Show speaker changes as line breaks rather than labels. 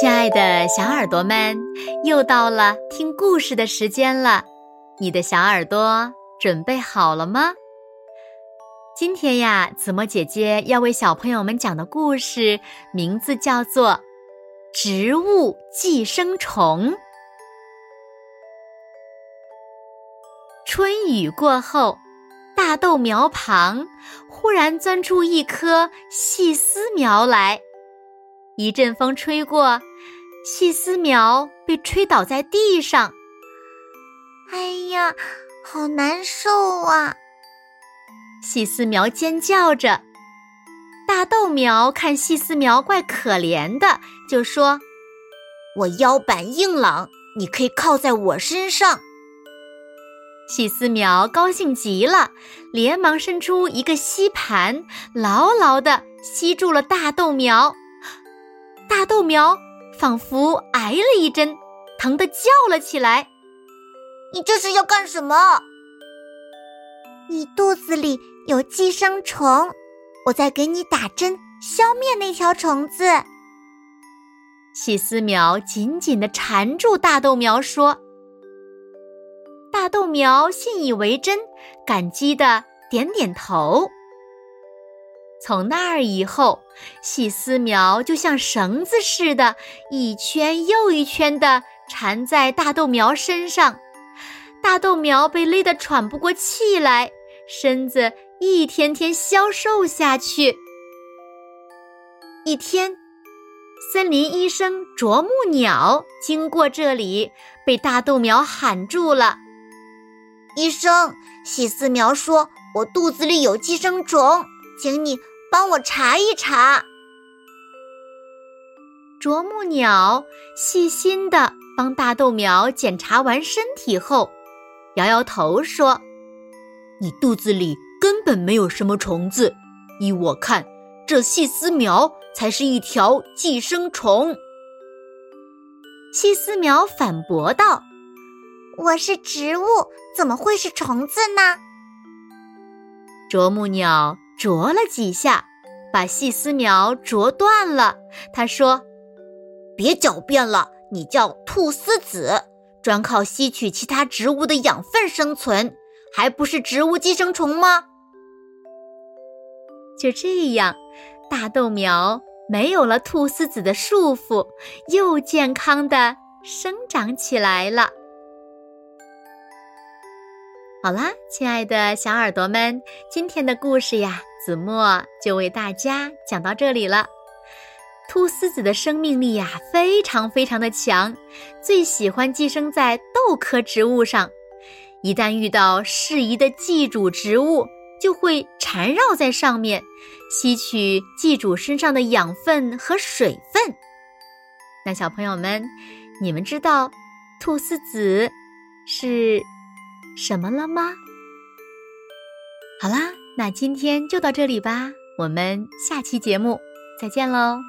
亲爱的小耳朵们，又到了听故事的时间了，你的小耳朵准备好了吗？今天呀，子墨姐姐要为小朋友们讲的故事名字叫做《植物寄生虫》。春雨过后，大豆苗旁忽然钻出一颗细丝苗来。一阵风吹过，细丝苗被吹倒在地上。
哎呀，好难受啊！
细丝苗尖叫着。大豆苗看细丝苗怪可怜的，就说：“
我腰板硬朗，你可以靠在我身上。”
细丝苗高兴极了，连忙伸出一个吸盘，牢牢地吸住了大豆苗。大豆苗仿佛挨了一针，疼得叫了起来。
“你这是要干什么？”“你肚子里有寄生虫，我在给你打针，消灭那条虫子。”
细丝苗紧紧地缠住大豆苗，说。大豆苗信以为真，感激的点点头。从那儿以后，细丝苗就像绳子似的，一圈又一圈的缠在大豆苗身上。大豆苗被勒得喘不过气来，身子一天天消瘦下去。一天，森林医生啄木鸟经过这里，被大豆苗喊住了。
医生，细丝苗说：“我肚子里有寄生虫，请你帮我查一查。”
啄木鸟细心的帮大豆苗检查完身体后，摇摇头说：“
你肚子里根本没有什么虫子，依我看，这细丝苗才是一条寄生虫。”
细丝苗反驳道。
我是植物，怎么会是虫子呢？
啄木鸟啄了几下，把细丝苗啄断了。他说：“
别狡辩了，你叫菟丝子，专靠吸取其他植物的养分生存，还不是植物寄生虫吗？”
就这样，大豆苗没有了菟丝子的束缚，又健康的生长起来了。好啦，亲爱的小耳朵们，今天的故事呀，子墨就为大家讲到这里了。菟丝子的生命力呀，非常非常的强，最喜欢寄生在豆科植物上。一旦遇到适宜的寄主植物，就会缠绕在上面，吸取寄主身上的养分和水分。那小朋友们，你们知道菟丝子是？什么了吗？好啦，那今天就到这里吧，我们下期节目再见喽。